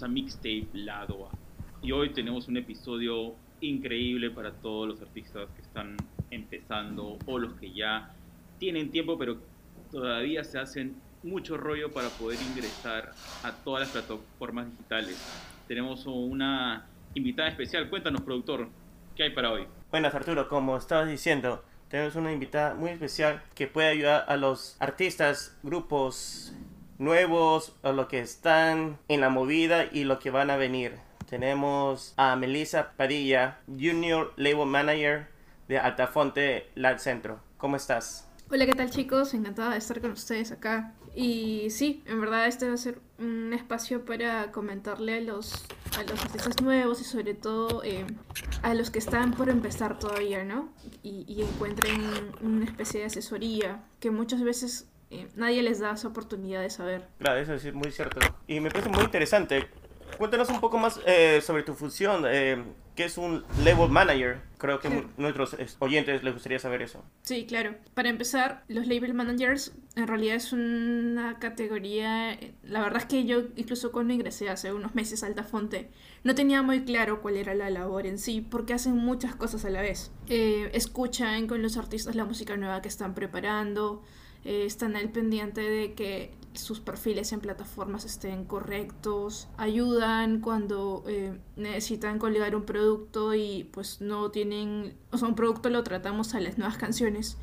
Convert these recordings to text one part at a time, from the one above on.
bienvenidos a Mixtape Lado A. Y hoy tenemos un episodio increíble para todos los artistas que están empezando o los que ya tienen tiempo pero todavía se hacen mucho rollo para poder ingresar a todas las plataformas digitales. Tenemos una invitada especial. Cuéntanos, productor, ¿qué hay para hoy? Buenas, Arturo. Como estabas diciendo, tenemos una invitada muy especial que puede ayudar a los artistas, grupos nuevos, a los que están en la movida y lo que van a venir. Tenemos a Melissa Padilla, Junior Label Manager de Altafonte Lab Centro. ¿Cómo estás? Hola, ¿qué tal chicos? Encantada de estar con ustedes acá. Y sí, en verdad este va a ser un espacio para comentarle a los, a los artistas nuevos y sobre todo eh, a los que están por empezar todavía, ¿no? Y, y encuentren una especie de asesoría que muchas veces eh, nadie les da esa oportunidad de saber. Claro, eso es muy cierto. Y me parece muy interesante. Cuéntanos un poco más eh, sobre tu función. Eh, ¿Qué es un label manager? Creo que Claro. nuestros oyentes les gustaría saber eso. Sí, claro. Para empezar, los label managers en realidad es una categoría. La verdad es que yo, incluso cuando ingresé hace unos meses a Altafonte, no tenía muy claro cuál era la labor en sí, porque hacen muchas cosas a la vez. Eh, escuchan con los artistas la música nueva que están preparando, eh, están al pendiente de que sus perfiles en plataformas estén correctos, ayudan cuando eh, necesitan colgar un producto y pues no tienen, o sea, un producto lo tratamos a las nuevas canciones,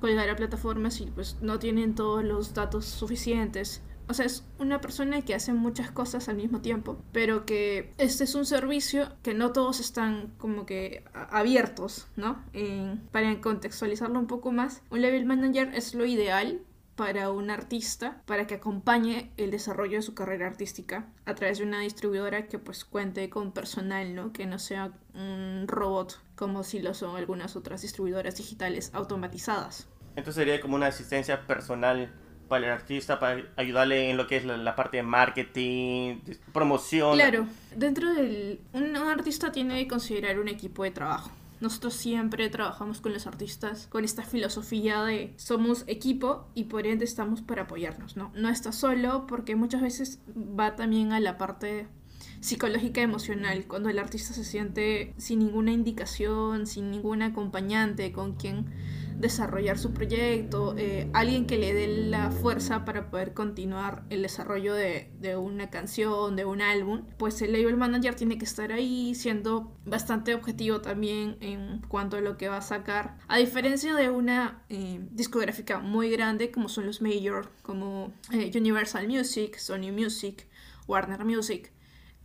colgar a plataformas y pues no tienen todos los datos suficientes. O sea, es una persona que hace muchas cosas al mismo tiempo, pero que este es un servicio que no todos están como que abiertos, ¿no? En- para contextualizarlo un poco más, un level manager es lo ideal para un artista para que acompañe el desarrollo de su carrera artística a través de una distribuidora que pues cuente con personal, ¿no? Que no sea un robot como si lo son algunas otras distribuidoras digitales automatizadas. Entonces sería como una asistencia personal para el artista, para ayudarle en lo que es la, parte de marketing, promoción. Claro, dentro del... Un, artista tiene que considerar un equipo de trabajo. Nosotros siempre trabajamos con los artistas con esta filosofía de somos equipo y por ende estamos para apoyarnos, ¿no? No estás solo porque muchas veces va también a la parte psicológica emocional, cuando el artista se siente sin ninguna indicación, sin ningún acompañante con quien desarrollar su proyecto, eh, alguien que le dé la fuerza para poder continuar el desarrollo de, una canción, de un álbum, pues el label manager tiene que estar ahí siendo bastante objetivo también en cuanto a lo que va a sacar. A diferencia de una eh, discográfica muy grande como son los major, como eh, Universal Music, Sony Music, Warner Music,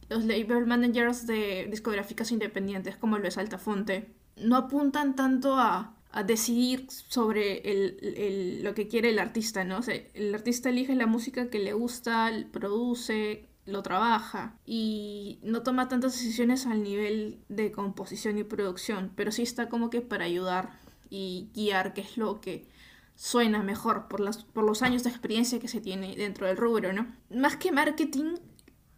los label managers de discográficas independientes como lo es Altafonte no apuntan tanto a, a decidir sobre el, el- lo que quiere el artista, ¿no? El artista elige la música que le gusta, produce, lo trabaja y no toma tantas decisiones al nivel de composición y producción, pero sí está como que para ayudar y guiar qué es lo que suena mejor por, las, por los años de experiencia que se tiene dentro del rubro, ¿no? Más que marketing,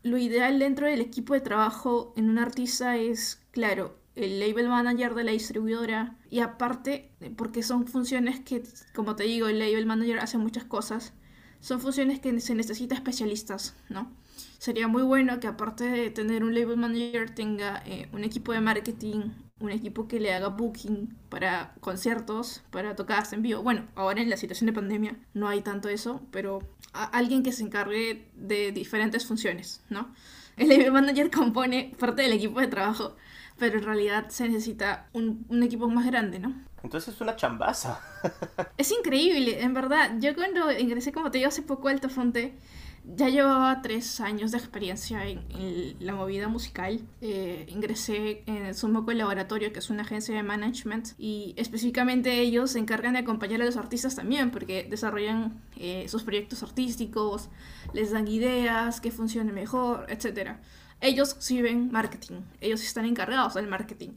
lo ideal dentro del equipo de trabajo en un artista es, claro, el label manager de la distribuidora y aparte, porque son funciones que, como te digo, el label manager hace muchas cosas, son funciones que se necesita especialistas, ¿no? Sería muy bueno que aparte de tener un label manager tenga eh, un equipo de marketing, un equipo que le haga booking para conciertos, para tocadas en vivo. Bueno, ahora en la situación de pandemia no hay tanto eso, pero a- alguien que se encargue de diferentes funciones, ¿no? El label manager compone parte del equipo de trabajo, pero en realidad se necesita un, un equipo más grande, ¿no? Entonces es una chambaza. Es increíble, en verdad. Yo cuando ingresé, como te digo, hace poco a Altafonte, ya llevaba tres años de experiencia en, en la movida musical. Eh, ingresé en el Sumoco Laboratorio, que es una agencia de management, y específicamente ellos se encargan de acompañar a los artistas también, porque desarrollan eh, sus proyectos artísticos, les dan ideas, que funcione mejor, etcétera. Ellos sí ven marketing, ellos están encargados del marketing.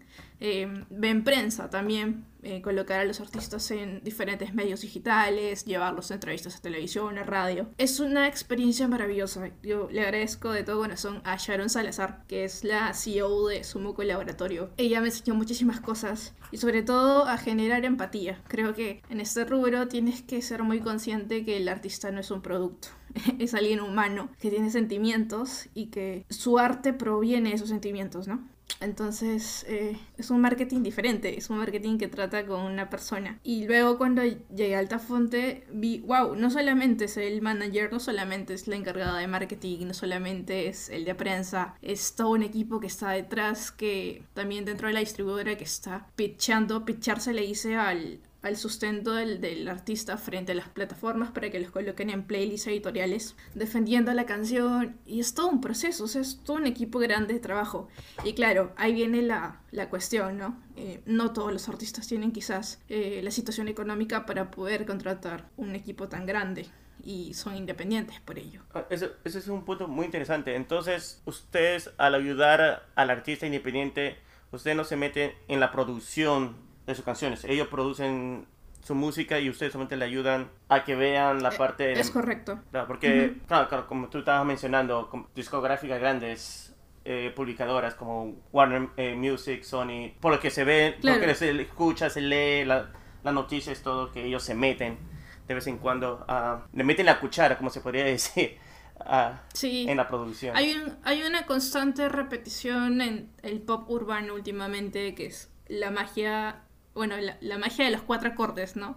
Eh, ven prensa también, eh, colocar a los artistas en diferentes medios digitales, llevarlos a entrevistas a televisión, a radio. Es una experiencia maravillosa. Yo le agradezco de todo corazón a Sharon Salazar, que es la CEO de Sumo Laboratorio. Ella me enseñó muchísimas cosas y sobre todo a generar empatía. Creo que en este rubro tienes que ser muy consciente que el artista no es un producto. es alguien humano que tiene sentimientos y que su arte proviene de esos sentimientos, ¿no? Entonces eh, es un marketing diferente, es un marketing que trata con una persona. Y luego cuando llegué a Altafonte vi, wow, no solamente es el manager, no solamente es la encargada de marketing, no solamente es el de prensa, es todo un equipo que está detrás, que también dentro de la distribuidora que está pitchando, pitchar se le dice al, al sustento del, del, artista frente a las plataformas para que los coloquen en playlists editoriales, defendiendo la canción. Y es todo un proceso, es todo un equipo grande de trabajo. Y claro, ahí viene la, la cuestión, ¿no? Eh, no todos los artistas tienen quizás eh, la situación económica para poder contratar un equipo tan grande. Y son independientes por ello. Ah, ese, ese es un punto muy interesante. Entonces, ustedes al ayudar al artista independiente, ustedes no se meten en la producción de sus canciones. Ellos producen su música y ustedes solamente le ayudan a que vean la parte... Es correcto. Claro, porque, claro, claro, como tú estabas mencionando, discográficas grandes, eh, publicadoras como Warner eh, Music, Sony, por lo que se ve, claro. por lo que se escucha, se lee, la, las noticias, todo, que ellos se meten de vez en cuando, uh, le meten la cuchara, como se podría decir. Uh, sí. en la producción. Hay, un, hay una constante repetición en el pop urbano últimamente que es la magia, bueno, la, magia de los cuatro acordes, ¿no?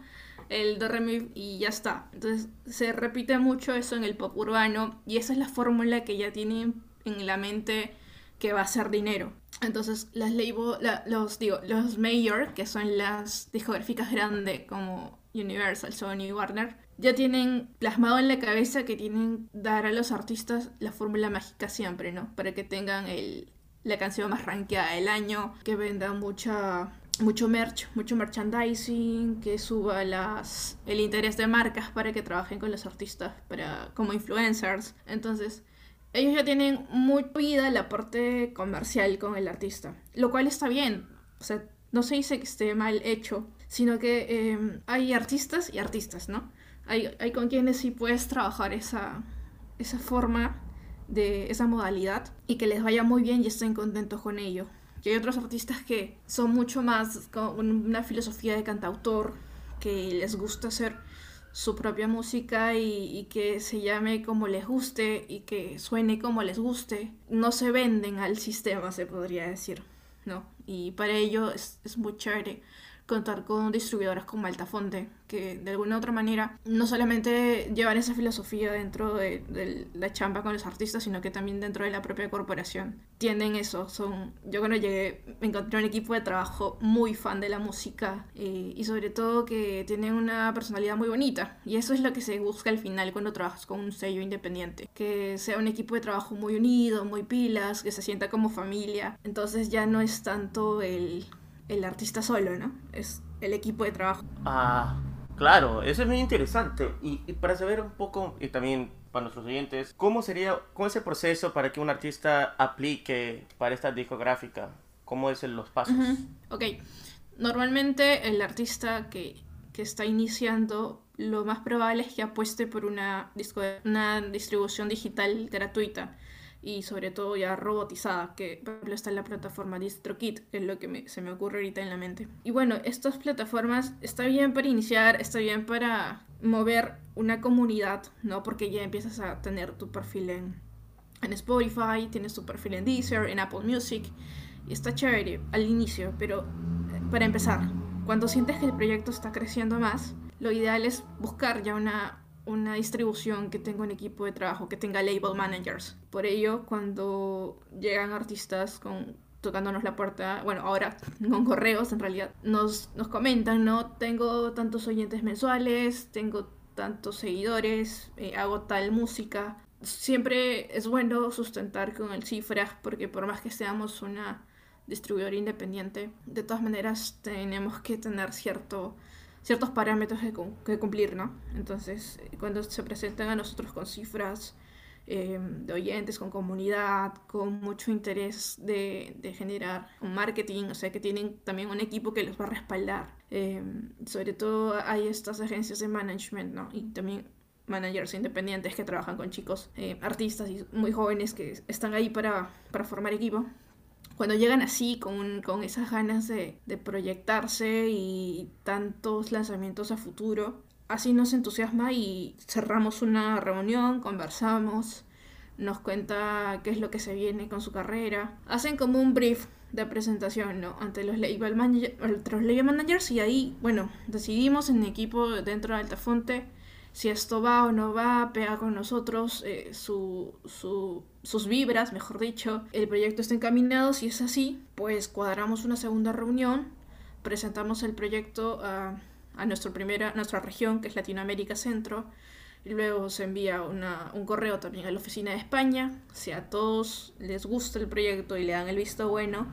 El do, re, mi y ya está. Entonces se repite mucho eso en el pop urbano y esa es la fórmula que ya tienen en la mente que va a ser dinero. Entonces las label, la, los digo, los mayor, que son las discográficas grandes como Universal, Sony, Warner, ya tienen plasmado en la cabeza que tienen dar a los artistas la fórmula mágica siempre, ¿no? Para que tengan el, la canción más rankeada del año, que venda mucha mucho merch, mucho merchandising, que suba las el interés de marcas para que trabajen con los artistas para como influencers. Entonces, ellos ya tienen muy vida la parte comercial con el artista, lo cual está bien. O sea, no se dice que esté mal hecho, sino que eh, hay artistas y artistas, ¿no? Hay, hay con quienes sí puedes trabajar esa, esa forma de esa modalidad y que les vaya muy bien y estén contentos con ello. Y hay otros artistas que son mucho más con una filosofía de cantautor, que les gusta hacer su propia música y, y, que se llame como les guste y que suene como les guste. No se venden al sistema, se podría decir, ¿no? Y para ello es, es muy chévere contar con distribuidoras como Altafonte, que de alguna u otra manera no solamente llevan esa filosofía dentro de, de, la chamba con los artistas, sino que también dentro de la propia corporación. Tienen eso, son... Yo cuando llegué me encontré un equipo de trabajo muy fan de la música eh, y sobre todo que tienen una personalidad muy bonita. Y eso es lo que se busca al final cuando trabajas con un sello independiente. Que sea un equipo de trabajo muy unido, muy pilas, que se sienta como familia. Entonces ya no es tanto el el artista solo, ¿no? Es el equipo de trabajo. Ah, claro, eso es muy interesante. Y, y, para saber un poco, y también para nuestros oyentes, ¿cómo sería, cómo es el proceso para que un artista aplique para esta discográfica? ¿Cómo es los pasos? Uh -huh. Ok, normalmente el artista que, que está iniciando, lo más probable es que apueste por una, disco, una distribución digital gratuita y sobre todo ya robotizada, que por ejemplo está en la plataforma DistroKit, que es lo que me, se me ocurre ahorita en la mente. Y bueno, estas plataformas está bien para iniciar, está bien para mover una comunidad, ¿no? Porque ya empiezas a tener tu perfil en, en Spotify, tienes tu perfil en Deezer, en Apple Music, y está chévere al inicio, pero para empezar, cuando sientes que el proyecto está creciendo más, lo ideal es buscar ya una una distribución que tenga un equipo de trabajo, que tenga label managers. Por ello, cuando llegan artistas con tocándonos la puerta, bueno, ahora con correos en realidad, nos, nos comentan, ¿no? Tengo tantos oyentes mensuales, tengo tantos seguidores, eh, hago tal música. Siempre es bueno sustentar con el cifras porque por más que seamos una distribuidora independiente, de todas maneras tenemos que tener cierto ciertos parámetros que, cumplir, ¿no? Entonces, cuando se presentan a nosotros con cifras eh, de oyentes, con comunidad, con mucho interés de, generar un marketing, o sea, que tienen también un equipo que los va a respaldar. Eh, sobre todo hay estas agencias de management, ¿no? Y también managers independientes que trabajan con chicos, eh, artistas y muy jóvenes que están ahí para, para formar equipo cuando llegan así, con, con esas ganas de, de, proyectarse y tantos lanzamientos a futuro, así nos entusiasma y cerramos una reunión, conversamos, nos cuenta qué es lo que se viene con su carrera. Hacen como un brief de presentación, ¿no? Ante los label, managers y ahí, bueno, decidimos en equipo dentro de Altafonte si esto va o no va, pega con nosotros eh, su, sus vibras, mejor dicho, el proyecto está encaminado, si es así, pues cuadramos una segunda reunión, presentamos el proyecto a, nuestra, primera, nuestra región, que es Latinoamérica Centro, y luego se envía un correo también a la oficina de España, si a todos les gusta el proyecto y le dan el visto bueno,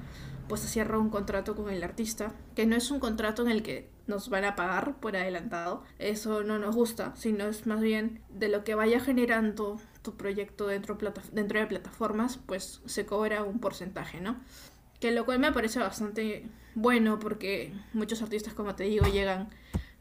pues se cierra un contrato con el artista, que no es un contrato en el que nos van a pagar por adelantado, eso no nos gusta, sino es más bien de lo que vaya generando tu proyecto dentro, dentro de plataformas, pues se cobra un porcentaje, ¿no? Que lo cual me parece bastante bueno porque muchos artistas, como te digo, llegan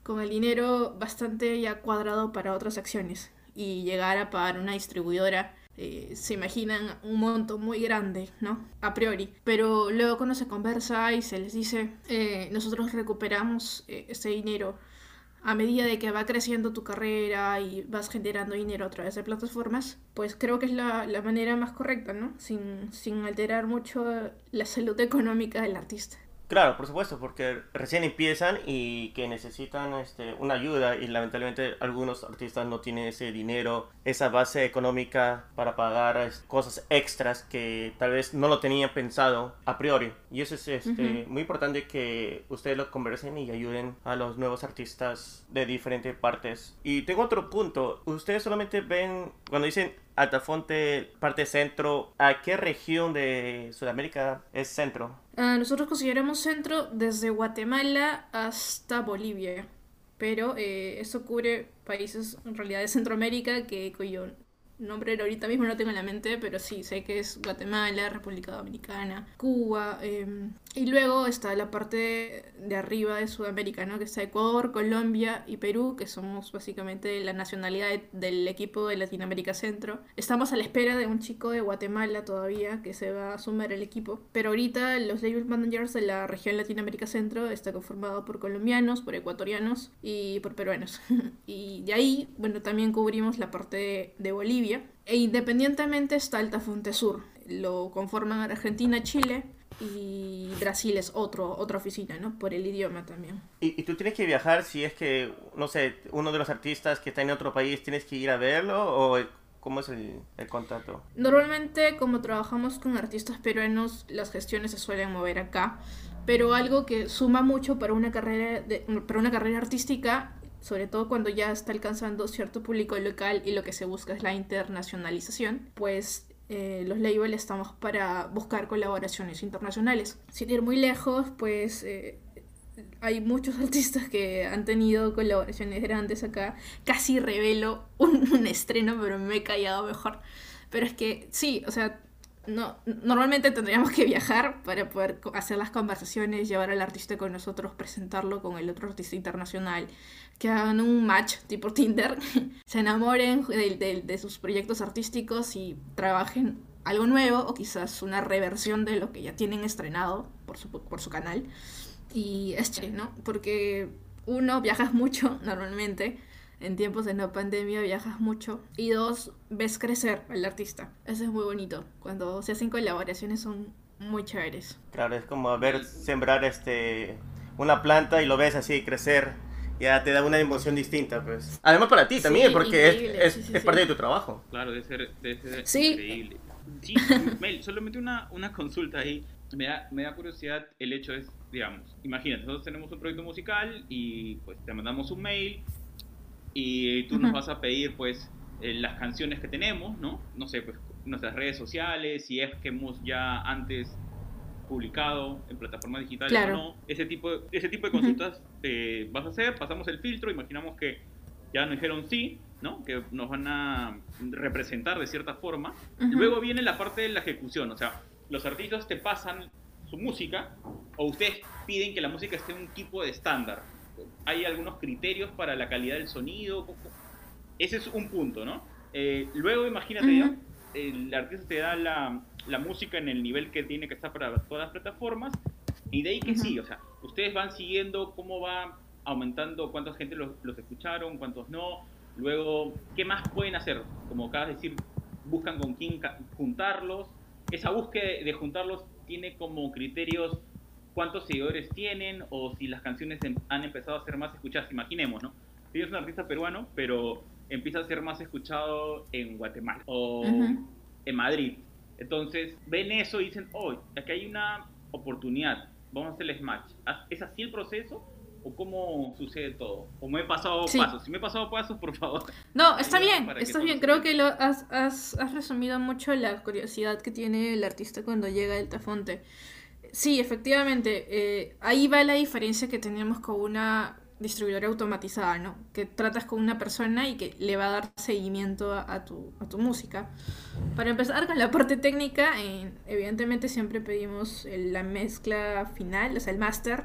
con el dinero bastante ya cuadrado para otras acciones y llegar a pagar una distribuidora eh, se imaginan un monto muy grande, ¿no? A priori. Pero luego cuando se conversa y se les dice, eh, nosotros recuperamos eh, ese dinero a medida de que va creciendo tu carrera y vas generando dinero a través de plataformas, pues creo que es la, la manera más correcta, ¿no? Sin, sin alterar mucho la salud económica del artista. Claro, por supuesto, porque recién empiezan y que necesitan este, una ayuda y lamentablemente algunos artistas no tienen ese dinero, esa base económica para pagar cosas extras que tal vez no lo tenían pensado a priori. Y eso es este, muy importante que ustedes lo conversen y ayuden a los nuevos artistas de diferentes partes. Y tengo otro punto, ustedes solamente ven, cuando dicen Altafonte, parte centro, ¿a qué región de Sudamérica es centro? Ah, nosotros consideramos centro desde Guatemala hasta Bolivia, pero eh, eso cubre países en realidad de Centroamérica que cuyo nombre ahorita mismo no tengo en la mente, pero sí, sé que es Guatemala, República Dominicana, Cuba, em, y luego está la parte de arriba de Sudamérica, ¿no? Que está Ecuador, Colombia y Perú, que somos básicamente la nacionalidad del equipo de Latinoamérica Centro. Estamos a la espera de un chico de Guatemala todavía que se va a sumar al equipo. Pero ahorita los label managers de la región Latinoamérica Centro está conformado por colombianos, por ecuatorianos y por peruanos. y de ahí, bueno, también cubrimos la parte de, Bolivia. E independientemente está Altafonte Sur. Lo conforman Argentina, Chile, y Brasil es otro, otra oficina, ¿no? Por el idioma también. ¿Y, tú tienes que viajar si es que, no sé, uno de los artistas que está en otro país, tienes que ir a verlo o cómo es el, el contacto? Normalmente, como trabajamos con artistas peruanos, las gestiones se suelen mover acá, pero algo que suma mucho para una carrera, de, para una carrera artística sobre todo cuando ya está alcanzando cierto público local y lo que se busca es la internacionalización, pues eh, los labels estamos para buscar colaboraciones internacionales. Sin ir muy lejos, pues eh, hay muchos artistas que han tenido colaboraciones grandes acá. Casi revelo un, estreno, pero me he callado mejor. Pero es que sí, o sea, no, normalmente tendríamos que viajar para poder hacer las conversaciones, llevar al artista con nosotros, presentarlo con el otro artista internacional, que hagan un match tipo Tinder, se enamoren de, de, sus proyectos artísticos y trabajen algo nuevo o quizás una reversión de lo que ya tienen estrenado por su, por su canal. Y es chévere, ¿no? Porque uno, viajas mucho normalmente, en tiempos de no pandemia viajas mucho. Y dos, ves crecer al artista. Eso es muy bonito. Cuando se hacen colaboraciones son muy chéveres. Claro, es como ver sembrar este una planta y lo ves así crecer ya te da una emoción distinta, pues. Además para ti también, porque es, es, parte de tu trabajo. Claro, debe ser, debe ser increíble. Sí, Mel, solamente una, una consulta ahí. Me da, me da curiosidad el hecho es, digamos, imagínate, nosotros tenemos un proyecto musical y pues te mandamos un mail y tú nos vas a pedir pues eh, las canciones que tenemos, ¿no? No sé, pues nuestras redes sociales, si es que hemos ya antes publicado en plataformas digitales o no. Ese tipo, ese tipo de consultas eh, vas a hacer, pasamos el filtro, imaginamos que ya nos dijeron sí, ¿no? que nos van a representar de cierta forma. Luego viene la parte de la ejecución, o sea, los artistas te pasan su música o ustedes piden que la música esté en un tipo de estándar. Hay algunos criterios para la calidad del sonido. Ese es un punto, ¿no? Eh, luego imagínate ya, el artista te da la, la música en el nivel que tiene que estar para todas las plataformas. Y de ahí que sí, o sea, ustedes van siguiendo cómo va aumentando cuánta gente los, los escucharon, cuántos no. Luego, ¿qué más pueden hacer? Como acabas de decir, buscan con quién juntarlos. Esa búsqueda de juntarlos tiene como criterios cuántos seguidores tienen o si las canciones em, han empezado a ser más escuchadas. Imaginemos, ¿no? Si es un artista peruano, pero empieza a ser más escuchado en Guatemala o en Madrid. Entonces ven eso y dicen, oh, aquí hay una oportunidad, vamos a hacerles match. ¿Es así el proceso? ¿O cómo sucede todo? ¿O me he pasado pasos? Si me he pasado pasos, por favor. No, está bien, está bien. Creo que lo has, has, has, resumido mucho la curiosidad que tiene el artista cuando llega el Tafonte. Sí, efectivamente, eh, ahí va la diferencia que tenemos con una distribuidora automatizada, ¿no? Que tratas con una persona y que le va a dar seguimiento a, tu, a tu, música. Para empezar con la parte técnica, evidentemente siempre pedimos la mezcla final, o sea, el master,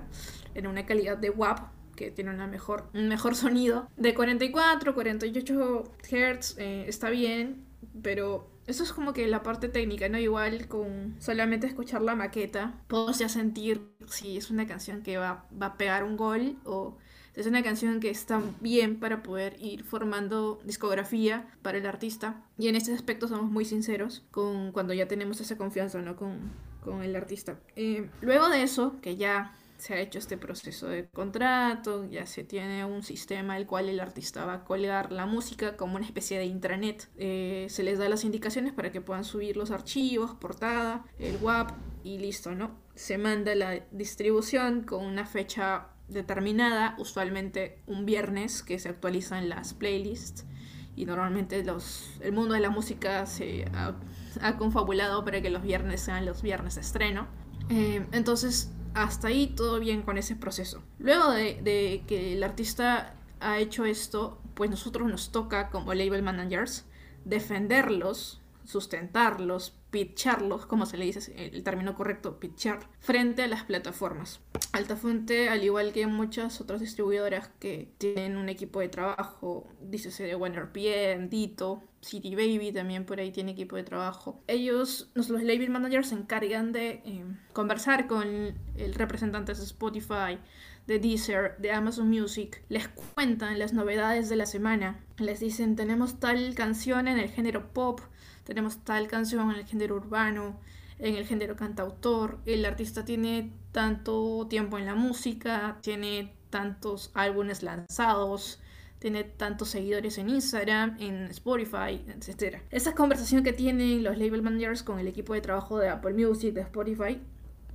en una calidad de WAP, que tiene una mejor, un mejor sonido. De 44, 48 Hz eh, está bien, pero eso es como que la parte técnica, ¿no? Igual con solamente escuchar la maqueta, puedo ya sentir si es una canción que va, va a pegar un gol o es una canción que está bien para poder ir formando discografía para el artista. Y en este aspecto somos muy sinceros con cuando ya tenemos esa confianza, ¿no? Con, con el artista. Eh, luego de eso, que ya se ha hecho este proceso de contrato, ya se tiene un sistema el cual el artista va a colgar la música como una especie de intranet. Eh, se les da las indicaciones para que puedan subir los archivos, portada, el WAP y listo, ¿no? Se manda la distribución con una fecha determinada, usualmente un viernes que se actualizan las playlists y normalmente los, el mundo de la música se ha, confabulado para que los viernes sean los viernes de estreno. Eh, entonces hasta ahí todo bien con ese proceso. Luego de, que el artista ha hecho esto, pues nosotros nos toca como label managers defenderlos, sustentarlos, pitcharlos, como se le dice el término correcto, pitchar, frente a las plataformas. Altafuente, al igual que muchas otras distribuidoras que tienen un equipo de trabajo, dícese de OneRPM, Dito, City Baby también por ahí tiene equipo de trabajo. Ellos, los label managers, se encargan de eh, conversar con el representante de Spotify, de Deezer, de Amazon Music, les cuentan las novedades de la semana. Les dicen, tenemos tal canción en el género pop, tenemos tal canción en el género urbano, en el género cantautor, el artista tiene tanto tiempo en la música, tiene tantos álbumes lanzados, tiene tantos seguidores en Instagram, en Spotify, etc. Esa conversación que tienen los label managers con el equipo de trabajo de Apple Music, de Spotify,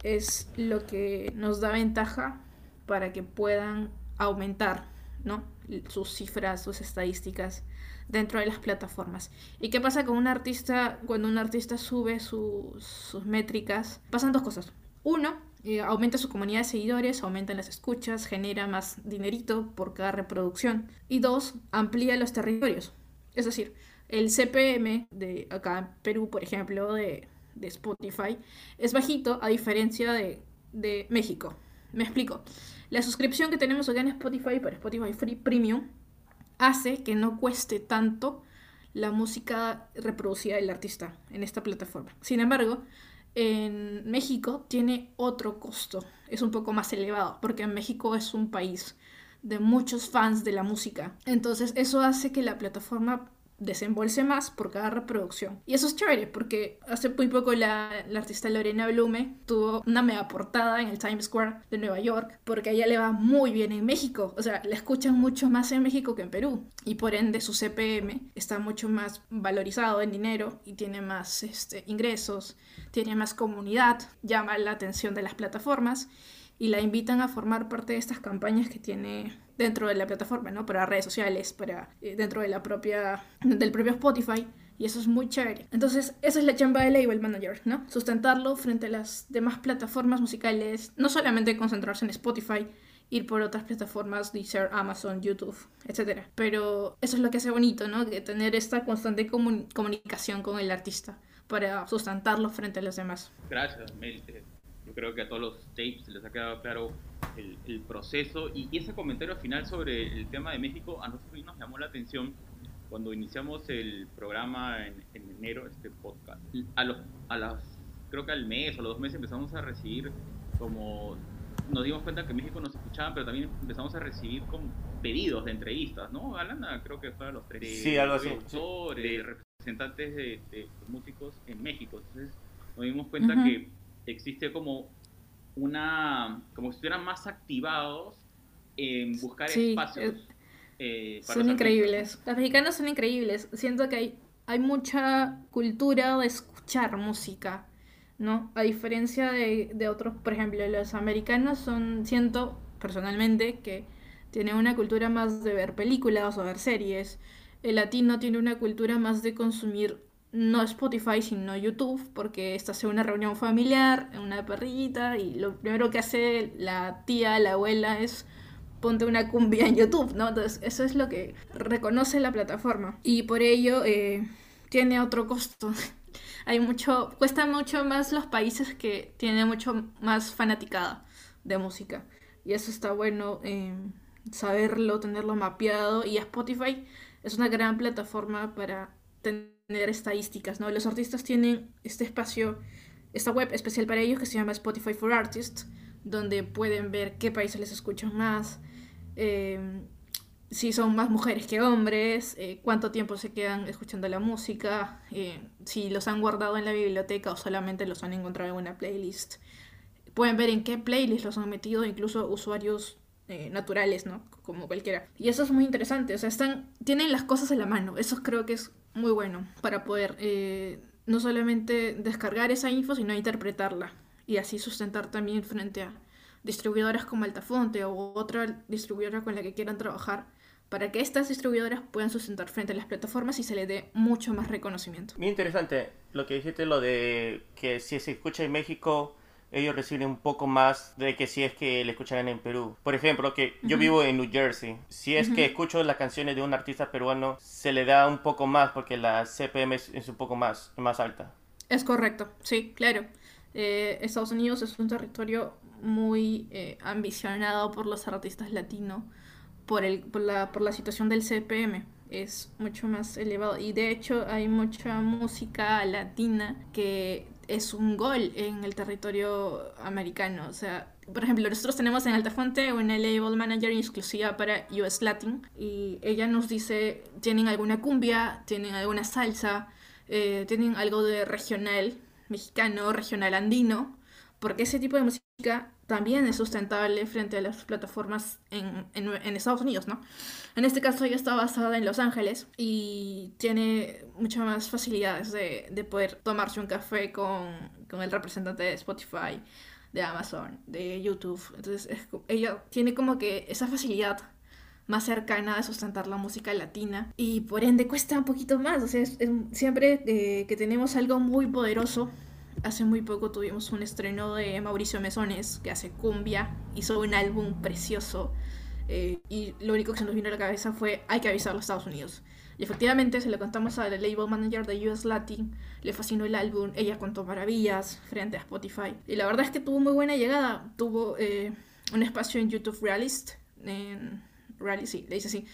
es lo que nos da ventaja para que puedan aumentar ¿no? sus cifras, sus estadísticas dentro de las plataformas. ¿Y qué pasa con un artista cuando un artista sube sus, métricas? Pasan dos cosas. Uno, eh, aumenta su comunidad de seguidores, aumenta las escuchas, genera más dinerito por cada reproducción. Y dos, amplía los territorios. Es decir, el CPM de acá en Perú, por ejemplo, de, Spotify, es bajito a diferencia de, de México. Me explico. La suscripción que tenemos acá en Spotify para Spotify Free Premium hace que no cueste tanto la música reproducida del artista en esta plataforma. Sin embargo, en México tiene otro costo, es un poco más elevado, porque México es un país de muchos fans de la música. Entonces eso hace que la plataforma desembolse más por cada reproducción. Y eso es chévere porque hace muy poco la, artista Lorena Blume tuvo una mega portada en el Times Square de Nueva York porque a ella le va muy bien en México. O sea, la escuchan mucho más en México que en Perú. Y por ende su CPM está mucho más valorizado en dinero y tiene más este, ingresos, tiene más comunidad, llama la atención de las plataformas y la invitan a formar parte de estas campañas que tiene dentro de la plataforma, ¿no? Para redes sociales, para eh, dentro de la propia del propio Spotify y eso es muy chévere. Entonces, esa es la chamba de label manager, ¿no? Sustentarlo frente a las demás plataformas musicales, no solamente concentrarse en Spotify, ir por otras plataformas, Deezer, Amazon, YouTube, etc. Pero eso es lo que hace bonito, ¿no? Que tener esta constante comunicación con el artista para sustentarlo frente a los demás. Gracias, Mel creo que a todos los tapes les ha quedado claro el, proceso. Y, ese comentario final sobre el tema de México, a nosotros nos llamó la atención cuando iniciamos el programa en, enero, este podcast. A, los, a las, creo que al mes o los dos meses empezamos a recibir como nos dimos cuenta que en México nos escuchaban, pero también empezamos a recibir con pedidos de entrevistas, ¿no? Galana creo que fue los tres. Sí, algo así. De representantes de, músicos en México. Entonces nos dimos cuenta que existe como una, como si estuvieran más activados en buscar espacios. Eh, eh, son increíbles. Los mexicanos son increíbles. Siento que hay, hay mucha cultura de escuchar música ¿no? A diferencia de, otros, por ejemplo, los americanos son, siento personalmente, que tienen una cultura más de ver películas o ver series. El latino tiene una cultura más de consumir no Spotify, sino YouTube, porque esta hace una reunión familiar, una perrita, y lo primero que hace la tía, la abuela es ponte una cumbia en YouTube, ¿no? Entonces, eso es lo que reconoce la plataforma. Y por ello eh, tiene otro costo. hay mucho, cuesta mucho más los países que tienen mucho más fanaticada de música. Y eso está bueno eh, saberlo, tenerlo mapeado. Y Spotify es una gran plataforma para tener estadísticas, ¿no? Los artistas tienen este espacio, esta web especial para ellos que se llama Spotify for Artists, donde pueden ver qué países les escuchan más. Eh, si son más mujeres que hombres, eh, cuánto tiempo se quedan escuchando la música, eh, si los han guardado en la biblioteca o solamente los han encontrado en una playlist. Pueden ver en qué playlist los han metido, incluso usuarios eh, naturales, ¿no? Como cualquiera. Y eso es muy interesante, o sea, están, tienen las cosas en la mano, eso creo que es muy bueno para poder no solamente descargar esa info, sino interpretarla y así sustentar también frente a distribuidoras como Altafonte o otra distribuidora con la que quieran trabajar para que estas distribuidoras puedan sustentar frente a las plataformas y se le dé mucho más reconocimiento. Muy interesante lo que dijiste, lo de que si se escucha en México, ellos reciben un poco más de que si es que le escucharan en Perú. Por ejemplo, que yo vivo en New Jersey. Si es que escucho las canciones de un artista peruano, se le da un poco más porque la CPM es, un poco más, más alta. Es correcto, sí, claro. Eh, Estados Unidos es un territorio muy eh, ambicionado por los artistas latinos por, el, por, la, por la situación del CPM es mucho más elevado y de hecho hay mucha música latina que es un gol en el territorio americano. O sea, por ejemplo, nosotros tenemos en Altafonte una label manager exclusiva para US Latin y ella nos dice, tienen alguna cumbia, tienen alguna salsa, eh, tienen algo de regional mexicano, regional andino, porque ese tipo de música también es sustentable frente a las plataformas en, Estados Unidos, ¿no? En este caso ella está basada en Los Ángeles y tiene muchas más facilidades de, poder tomarse un café con, el representante de Spotify, de Amazon, de YouTube. Entonces ella tiene como que esa facilidad más cercana de sustentar la música latina y por ende cuesta un poquito más. O sea, siempre eh, que tenemos algo muy poderoso Hace muy poco tuvimos un estreno de Mauricio Mesones, que hace cumbia, hizo un álbum precioso. Eh, y lo único que se nos vino a la cabeza fue hay que avisarlo a Estados Unidos. Y efectivamente se lo contamos al label manager de US Latin, le fascinó el álbum, ella contó maravillas frente a Spotify. Y la verdad es que tuvo muy buena llegada, tuvo eh, un espacio en YouTube Realist, en Realist, sí, le dice así,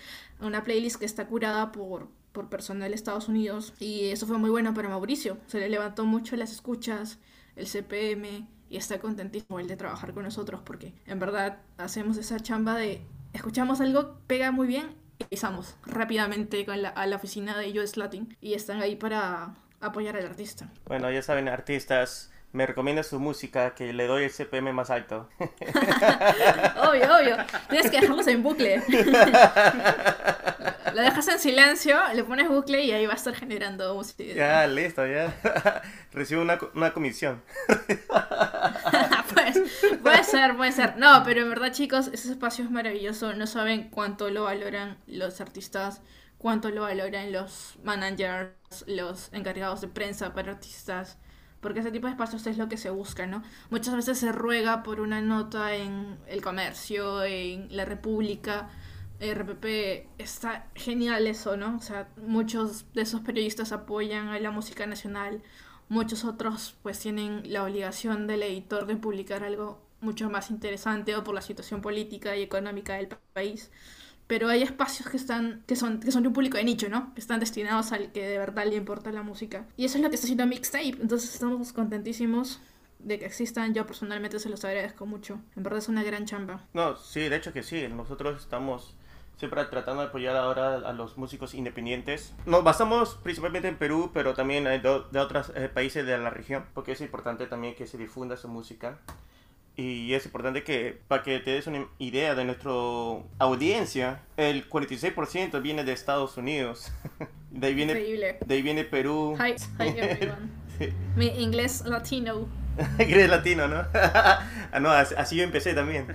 una playlist que está curada por por personal de Estados Unidos y eso fue muy bueno para Mauricio. Se le levantó mucho las escuchas, el CPM y está contentísimo el de trabajar con nosotros porque en verdad hacemos esa chamba de escuchamos algo, pega muy bien y pisamos rápidamente con la, a la oficina de US Latin y están ahí para apoyar al artista. Bueno, ya saben, artistas me recomienda su música, que le doy el CPM más alto. obvio, obvio. Tienes que dejarlos en bucle. Dejas en silencio, le pones bucle y ahí va a estar generando música. Ya, listo, ya. Recibo una, una comisión. pues, puede ser, puede ser. No, pero en verdad, chicos, ese espacio es maravilloso. No saben cuánto lo valoran los artistas, cuánto lo valoran los managers, los encargados de prensa para artistas porque ese tipo de espacios es lo que se busca, ¿no? Muchas veces se ruega por una nota en El Comercio, en La República, RPP, está genial eso, ¿no? O sea, muchos de esos periodistas apoyan a la música nacional, muchos otros pues tienen la obligación del editor de publicar algo mucho más interesante o por la situación política y económica del país pero hay espacios que están que son que son de un público de nicho, ¿no? Que están destinados al que de verdad le importa la música. Y eso es lo que está haciendo Mixtape. Entonces estamos contentísimos de que existan, yo personalmente se los agradezco mucho. En verdad es una gran chamba. No, sí, de hecho que sí. Nosotros estamos siempre tratando de apoyar ahora a los músicos independientes. Nos basamos principalmente en Perú, pero también de, otros eh, países de la región, porque es importante también que se difunda su música. Y es importante que, para que te des una idea de nuestra audiencia, el 46% viene de Estados Unidos. De ahí viene, Increíble. De ahí viene Perú. Hi, hi everyone. Mi inglés latino. inglés latino, ¿no? ah, no, así yo empecé también.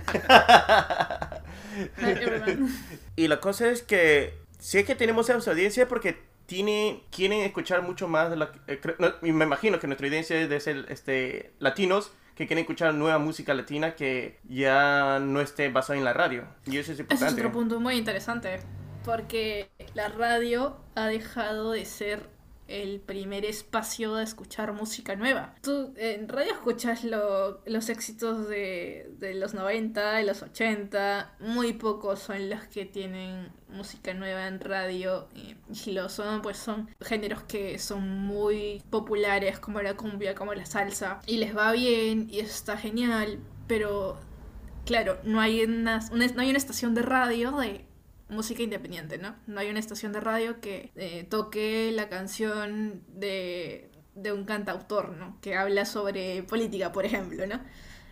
Y la cosa es que si es que tenemos esa audiencia porque tiene, quieren escuchar mucho más de la, eh, me imagino que nuestra audiencia es de ser este, latinos que quieren escuchar nueva música latina que ya no esté basada en la radio. Y eso es importante. Ese es otro punto muy interesante, porque la radio ha dejado de ser el primer espacio de escuchar música nueva. Tú en radio escuchas lo, los éxitos de, de, los 90, de los 80, muy pocos son los que tienen música nueva en radio y si lo son pues son géneros que son muy populares como la cumbia, como la salsa y les va bien y está genial, pero claro, no hay una, una no hay una estación de radio de música independiente, ¿no? No hay una estación de radio que eh, toque la canción de, de, un cantautor, ¿no? Que habla sobre política, por ejemplo, ¿no?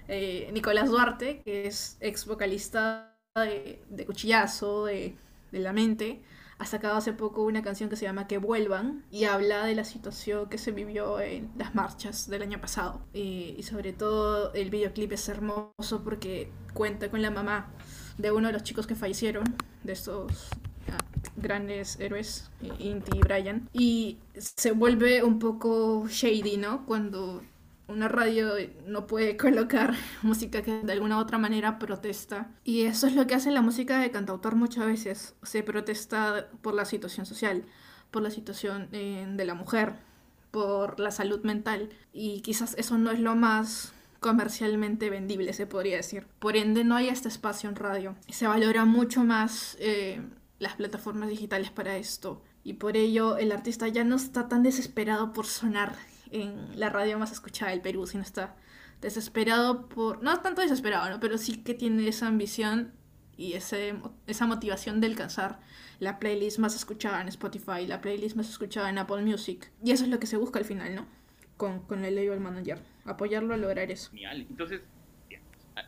Eh, Nicolás Duarte, que es ex vocalista de, de Cuchillazo, de, de, La Mente, ha sacado hace poco una canción que se llama Que Vuelvan y habla de la situación que se vivió en las marchas del año pasado. Y, y sobre todo el videoclip es hermoso porque cuenta con la mamá de uno de los chicos que fallecieron, de estos grandes héroes, Inti y Brian. Y se vuelve un poco shady, ¿no? Cuando una radio no puede colocar música que de alguna otra manera protesta. Y eso es lo que hace la música de cantautor muchas veces. Se protesta por la situación social, por la situación eh, de la mujer, por la salud mental. Y quizás eso no es lo más comercialmente vendible, se podría decir. Por ende, no hay este espacio en radio. Se valora mucho más eh, las plataformas digitales para esto. Y por ello, el artista ya no está tan desesperado por sonar en la radio más escuchada del Perú, sino está desesperado por... No tanto desesperado, ¿no? Pero sí que tiene esa ambición y ese, esa motivación de alcanzar la playlist más escuchada en Spotify, la playlist más escuchada en Apple Music. Y eso es lo que se busca al final, ¿no? Con, con el label manager apoyarlo a lograr eso. Genial. Entonces,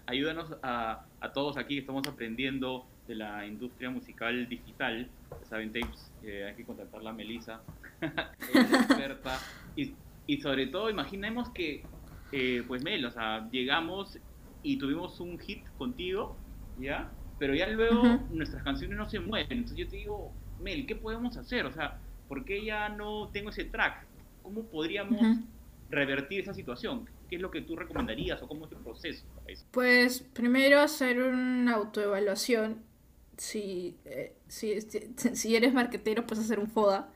ayúdanos a, a, todos aquí que estamos aprendiendo de la industria musical digital. Saben, tapes, eh, hay que contactar a Melissa, experta. Y, y, sobre todo, imaginemos que, eh, pues Mel, o sea, llegamos y tuvimos un hit contigo, ¿ya? Pero ya luego uh -huh. nuestras canciones no se mueven. Entonces yo te digo, Mel, ¿qué podemos hacer? O sea, ¿por qué ya no tengo ese track? ¿Cómo podríamos... Uh -huh revertir esa situación? ¿Qué es lo que tú recomendarías o cómo es el proceso? Pues primero hacer una autoevaluación. Si, eh, si, si eres marquetero, pues hacer un FODA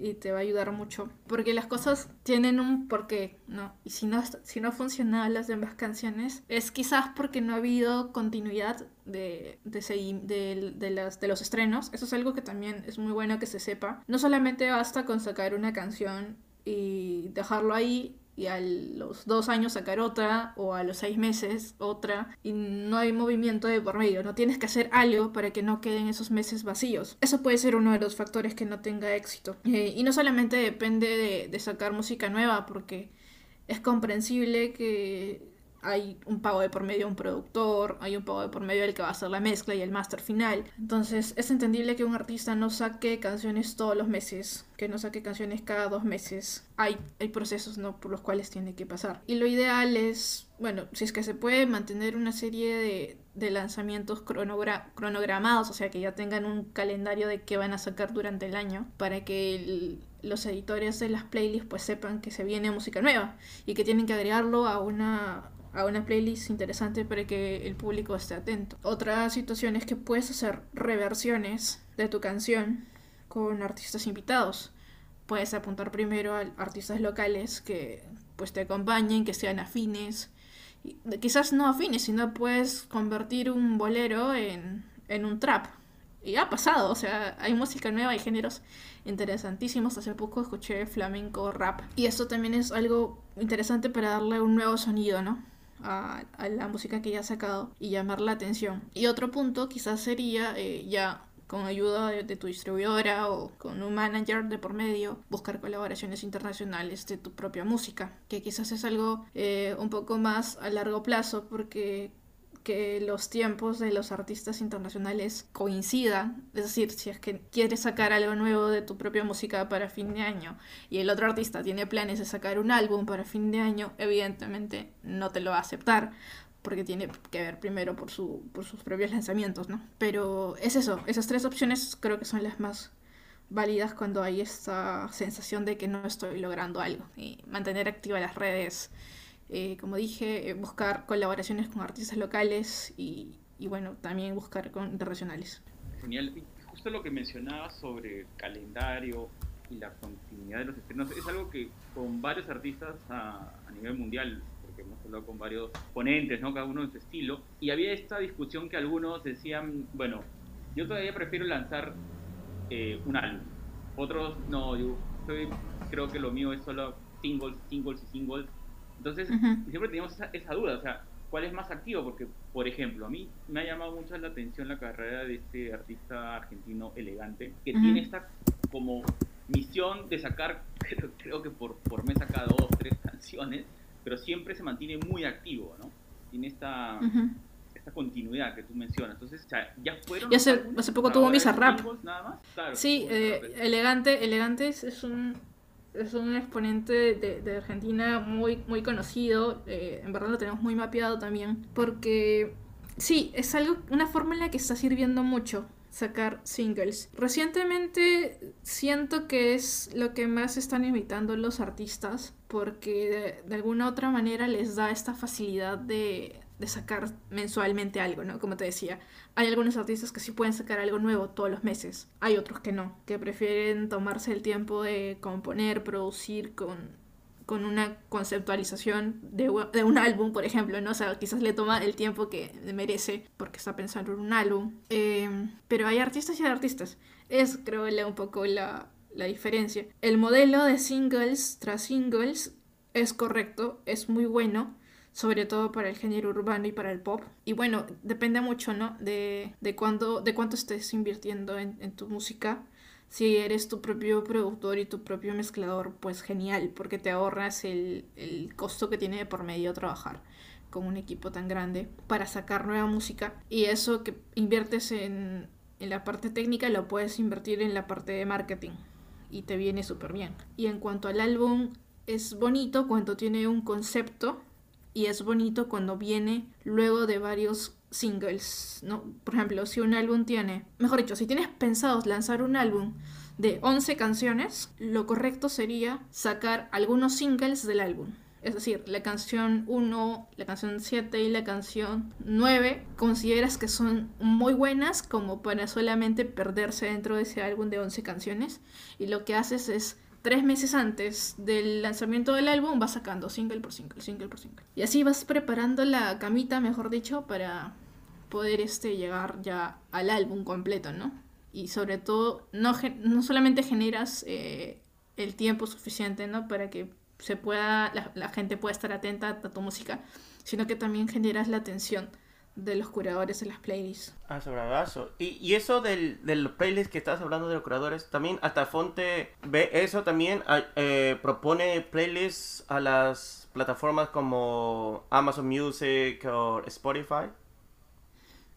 y te va a ayudar mucho. Porque las cosas tienen un porqué, ¿no? Y si no, si no funcionan las demás canciones, es quizás porque no ha habido continuidad de, de, de, de, las, de los estrenos. Eso es algo que también es muy bueno que se sepa. No solamente basta con sacar una canción y dejarlo ahí y a los dos años sacar otra o a los seis meses otra y no hay movimiento de por medio, no tienes que hacer algo para que no queden esos meses vacíos. Eso puede ser uno de los factores que no tenga éxito. Eh, y no solamente depende de, de sacar música nueva porque es comprensible que hay un pago de por medio a un productor, hay un pago de por medio del que va a hacer la mezcla y el máster final. Entonces es entendible que un artista no saque canciones todos los meses, que no saque canciones cada dos meses. Hay, hay procesos ¿no? por los cuales tiene que pasar. Y lo ideal es, bueno, si es que se puede mantener una serie de, de lanzamientos cronogra cronogramados, o sea que ya tengan un calendario de qué van a sacar durante el año, para que el, los editores de las playlists pues sepan que se viene música nueva y que tienen que agregarlo a una a una playlist interesante para que el público esté atento. Otra situación es que puedes hacer reversiones de tu canción con artistas invitados. Puedes apuntar primero a artistas locales que pues te acompañen, que sean afines. Quizás no afines, sino puedes convertir un bolero en, en un trap y ha pasado, o sea, hay música nueva, hay géneros interesantísimos. Hace poco escuché flamenco, rap. Y esto también es algo interesante para darle un nuevo sonido, ¿no? A, la música que ya ha sacado y llamar la atención. Y otro punto quizás sería eh, ya con ayuda de, tu distribuidora o con un manager de por medio, buscar colaboraciones internacionales de tu propia música, que quizás es algo eh, un poco más a largo plazo porque que los tiempos de los artistas internacionales coincidan. Es decir, si es que quieres sacar algo nuevo de tu propia música para fin de año y el otro artista tiene planes de sacar un álbum para fin de año, evidentemente no te lo va a aceptar porque tiene que ver primero por, su, por sus propios lanzamientos, ¿no? Pero es eso, esas tres opciones creo que son las más válidas cuando hay esta sensación de que no estoy logrando algo. Y mantener activas las redes, eh, como dije, eh, buscar colaboraciones con artistas locales y, bueno, también buscar con internacionales. Genial. Y justo lo que mencionabas sobre el calendario y la continuidad de los estrenos es algo que con varios artistas a, nivel mundial, porque hemos hablado con varios ponentes, ¿no? cada uno en su estilo, y había esta discusión que algunos decían, bueno, yo todavía prefiero lanzar eh, un álbum, otros no, yo creo que lo mío es solo singles, singles y singles, entonces, siempre teníamos esa, duda, o sea, ¿cuál es más activo? Porque, por ejemplo, a mí me ha llamado mucho la atención la carrera de este artista argentino elegante, que tiene esta como misión de sacar, creo, que por, por mes saca dos, tres canciones, pero siempre se mantiene muy activo, ¿no? Tiene esta, esta continuidad que tú mencionas. Entonces, o sea, ya fueron... Y hace, hace poco tuvo Misa Rap. sí, eh, Elegante, Elegante es un es un exponente de, Argentina muy, muy conocido. Eh, en verdad lo tenemos muy mapeado también. Porque sí, es algo, una fórmula que está sirviendo mucho sacar singles. Recientemente siento que es lo que más están imitando los artistas porque de, alguna otra manera les da esta facilidad de, de sacar mensualmente algo, ¿no? Como te decía, hay algunos artistas que sí pueden sacar algo nuevo todos los meses, hay otros que no, que prefieren tomarse el tiempo de componer, producir con, con una conceptualización de, un álbum, por ejemplo, ¿no? O sea, quizás le toma el tiempo que merece porque está pensando en un álbum. Em, pero hay artistas y hay artistas. Es, creo, un poco la, la diferencia. El modelo de singles tras singles es correcto, es muy bueno, sobre todo para el género urbano y para el pop. Y bueno, depende mucho, ¿no? De, de, cuándo, de cuánto estés invirtiendo en, en, tu música. Si eres tu propio productor y tu propio mezclador, pues genial, porque te ahorras el, el costo que tiene de por medio trabajar con un equipo tan grande para sacar nueva música. Y eso que inviertes en, en la parte técnica lo puedes invertir en la parte de marketing y te viene súper bien. Y en cuanto al álbum, es bonito cuando tiene un concepto y es bonito cuando viene luego de varios singles, ¿no? Por ejemplo, si un álbum tiene, mejor dicho, si tienes pensado lanzar un álbum de 11 canciones, lo correcto sería sacar algunos singles del álbum. Es decir, la canción 1, la canción 7 y la canción 9 consideras que son muy buenas como para solamente perderse dentro de ese álbum de 11 canciones y lo que haces es tres meses antes del lanzamiento del álbum vas sacando single por single, single por single. Y así vas preparando la camita, mejor dicho, para poder este, llegar ya al álbum completo, ¿no? Y sobre todo, no, no solamente generas eh, el tiempo suficiente, ¿no? Para que se pueda, la, la gente pueda estar atenta a tu música, sino que también generas la atención de los curadores de las playlists. Ah, sobradazo. Y, y eso del, del playlist que estás hablando de los curadores, también hasta Fonte ve eso también, ah, eh, propone playlists a las plataformas como Amazon Music o Spotify.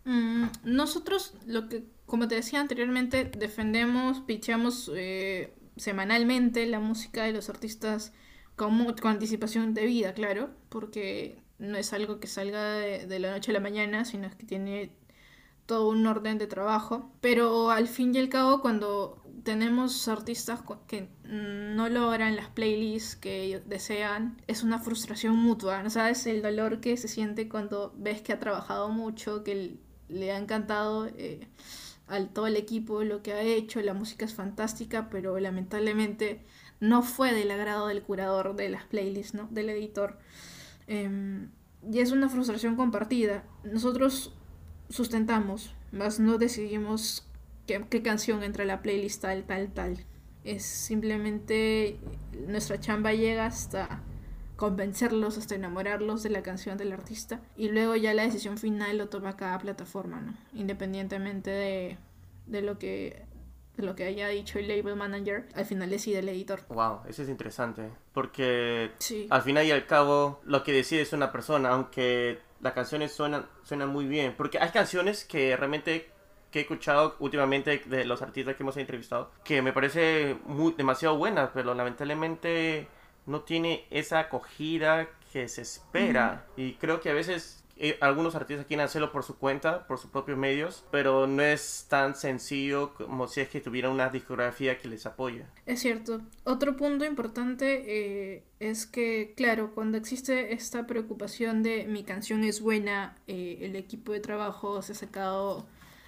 Mm, nosotros, lo que, como te decía anteriormente, defendemos, pichamos eh, semanalmente la música de los artistas con, con anticipación de vida, claro, porque no es algo que salga de, la noche a la mañana, sino que tiene todo un orden de trabajo. Pero al fin y al cabo, cuando tenemos artistas que no logran las playlists que desean, es una frustración mutua, ¿no sabes? El dolor que se siente cuando ves que ha trabajado mucho, que le ha encantado eh, al todo el equipo lo que ha hecho, la música es fantástica, pero lamentablemente no fue del agrado del curador de las playlists, ¿no? Del editor. Em, y es una frustración compartida. Nosotros sustentamos, mas no decidimos qué, canción entra en la playlist tal, tal, tal. Es simplemente nuestra chamba llega hasta convencerlos, hasta enamorarlos de la canción del artista. Y luego ya la decisión final lo toma cada plataforma, ¿no? Independientemente de, de lo que de lo que haya dicho el label manager, al final decide el editor. Wow, eso es interesante. Porque Sí. al final y al cabo, lo que decide es una persona, aunque las canciones suenan, suenan muy bien. Porque hay canciones que realmente que he escuchado últimamente de los artistas que hemos entrevistado, que me parece muy, demasiado buenas, pero lamentablemente no tiene esa acogida que se espera. Y creo que a veces algunos artistas quieren hacerlo por su cuenta, por sus propios medios, pero no es tan sencillo como si es que tuvieran una discografía que les apoye. Es cierto. Otro punto importante eh, es que, claro, cuando existe esta preocupación de mi canción es buena, eh, el equipo de trabajo se ha sacado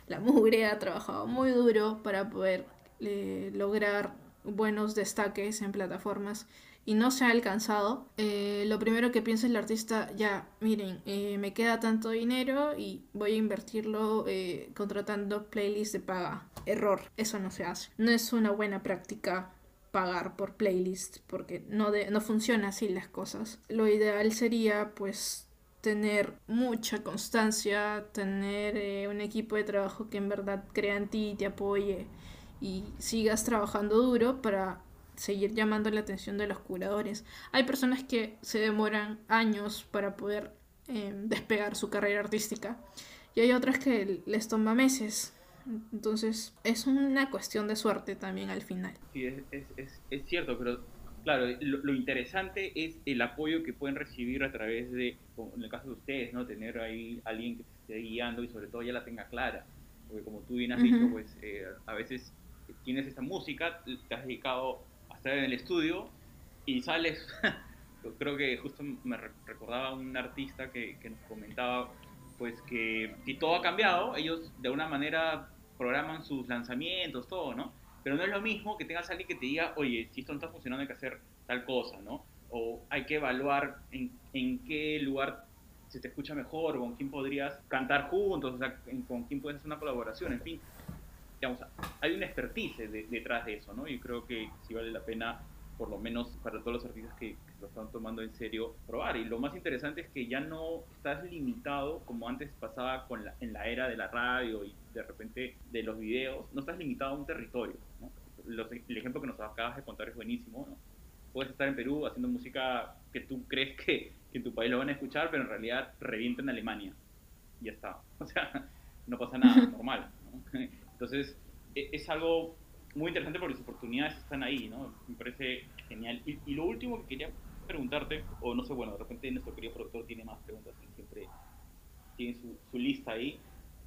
la mugre, ha trabajado muy duro para poder eh, lograr buenos destaques en plataformas y no se ha alcanzado, eh, lo primero que piensa el artista, ya, miren, eh, me queda tanto dinero y voy a invertirlo eh, contratando playlists de paga. Error, eso no se hace. No es una buena práctica pagar por playlist porque no, de, no funciona así las cosas. Lo ideal sería pues tener mucha constancia, tener eh, un equipo de trabajo que en verdad crea en ti y te apoye y sigas trabajando duro para seguir llamando la atención de los curadores. Hay personas que se demoran años para poder eh, despegar su carrera artística y hay otras que les toma meses. Entonces es una cuestión de suerte también al final. Sí, es, es, es, es cierto, pero claro, lo, lo, interesante es el apoyo que pueden recibir a través de, en el caso de ustedes, ¿no? Tener ahí alguien que te esté guiando y sobre todo ya la tenga clara. Porque como tú bien has uh -huh. dicho, pues eh, a veces tienes esta música, te has dedicado estar en el estudio y sales, creo que justo me recordaba un artista que, que nos comentaba pues que, que todo ha cambiado, ellos de una manera programan sus lanzamientos, todo, ¿no? Pero no es lo mismo que tengas alguien que te diga, oye, si esto no está funcionando hay que hacer tal cosa, ¿no? O hay que evaluar en, en qué lugar se te escucha mejor, con quién podrías cantar juntos, o sea, con quién puedes hacer una colaboración, en fin. Digamos, hay una expertise de, detrás de eso, ¿no? Y creo que sí vale la pena, por lo menos para todos los artistas que, que lo están tomando en serio, probar. Y lo más interesante es que ya no estás limitado, como antes pasaba con la, en la era de la radio y de repente de los videos, no estás limitado a un territorio. ¿no? Los, el ejemplo que nos acabas de contar es buenísimo. ¿no? Puedes estar en Perú haciendo música que tú crees que, que, en tu país lo van a escuchar, pero en realidad revienta en Alemania. Y ya está. O sea, no pasa nada, normal. ¿no? Entonces, es algo muy interesante porque las oportunidades están ahí, ¿no? Me parece genial. Y, y lo último que quería preguntarte, o no sé, bueno, de repente nuestro querido productor tiene más preguntas y siempre tiene su, su lista ahí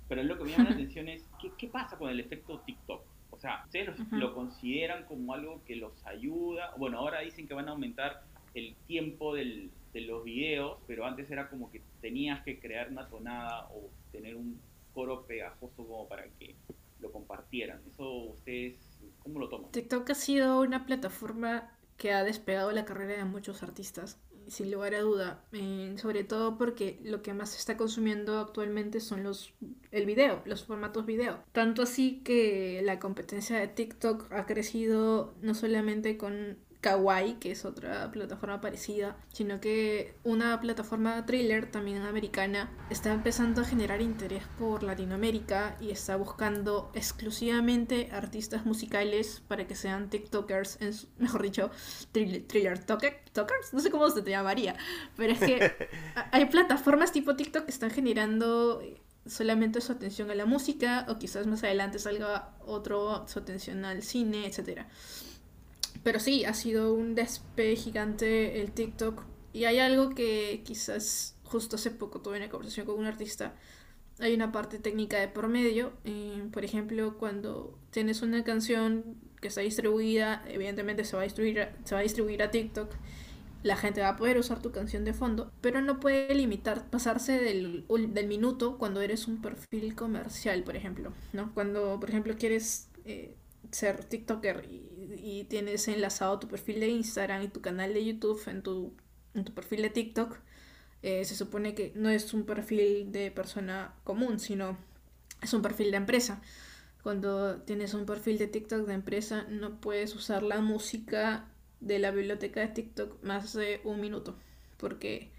pero lo que me llama la atención es, ¿qué, ¿qué, pasa con el efecto TikTok? O sea, ¿ustedes uh -huh. lo, consideran como algo que los ayuda? Bueno, ahora dicen que van a aumentar el tiempo del, de los videos, pero antes era como que tenías que crear una tonada o tener un coro pegajoso como para que lo compartieran. ¿Eso ustedes cómo lo toman? TikTok ha sido una plataforma que ha despegado la carrera de muchos artistas sin lugar a duda, eh, sobre todo porque lo que más se está consumiendo actualmente son los el video, los formatos video. Tanto así que la competencia de TikTok ha crecido no solamente con Kawaii, que es otra plataforma parecida, sino que una plataforma thriller también americana está empezando a generar interés por Latinoamérica y está buscando exclusivamente artistas musicales para que sean TikTokers, en su, mejor dicho, thriller, thriller TikTokers, no sé cómo se te llamaría, pero es que hay plataformas tipo TikTok que están generando solamente su atención a la música o quizás más adelante salga otro su atención al cine, etcétera. Pero sí, ha sido un despegue gigante el TikTok. Y hay algo que quizás justo hace poco tuve una conversación con un artista. Hay una parte técnica de por medio. Por ejemplo, cuando tienes una canción que está distribuida, evidentemente se va a distribuir a, se va a, distribuir a TikTok. La gente va a poder usar tu canción de fondo, pero no puede limitar, pasarse del, del minuto cuando eres un perfil comercial, por ejemplo. ¿no? Cuando, por ejemplo, quieres eh, ser TikToker y tienes enlazado tu perfil de Instagram y tu canal de YouTube en tu, en tu perfil de TikTok, eh, se supone que no es un perfil de persona común, sino es un perfil de empresa. Cuando tienes un perfil de TikTok de empresa, no puedes usar la música de la biblioteca de TikTok más de un minuto, porque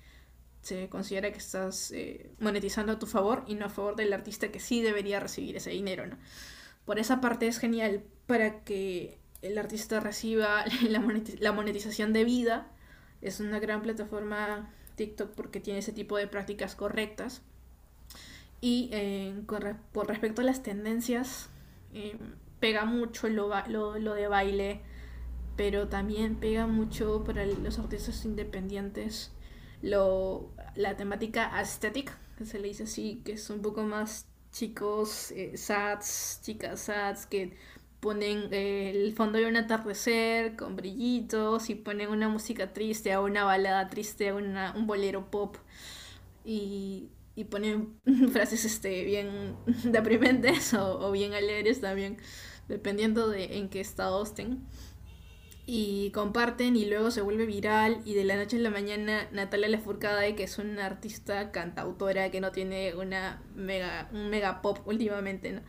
se considera que estás eh, monetizando a tu favor y no a favor del artista que sí debería recibir ese dinero, ¿no? Por esa parte es genial para que el artista reciba la, monetización de vida. Es una gran plataforma TikTok porque tiene ese tipo de prácticas correctas. Y eh, por respecto a las tendencias, eh, pega mucho lo, lo, de baile, pero también pega mucho para los artistas independientes lo, la temática aesthetic, que se le dice así, que es un poco más chicos eh, sats, chicas sats, que ponen eh, el fondo de un atardecer con brillitos y ponen una música triste o una balada triste o un bolero pop y, y ponen frases este, bien deprimentes o, o bien alegres también, dependiendo de en qué estado estén y comparten y luego se vuelve viral y de la noche a la mañana Natalia Lafourcade, que es una artista cantautora que no tiene una mega, un mega pop últimamente,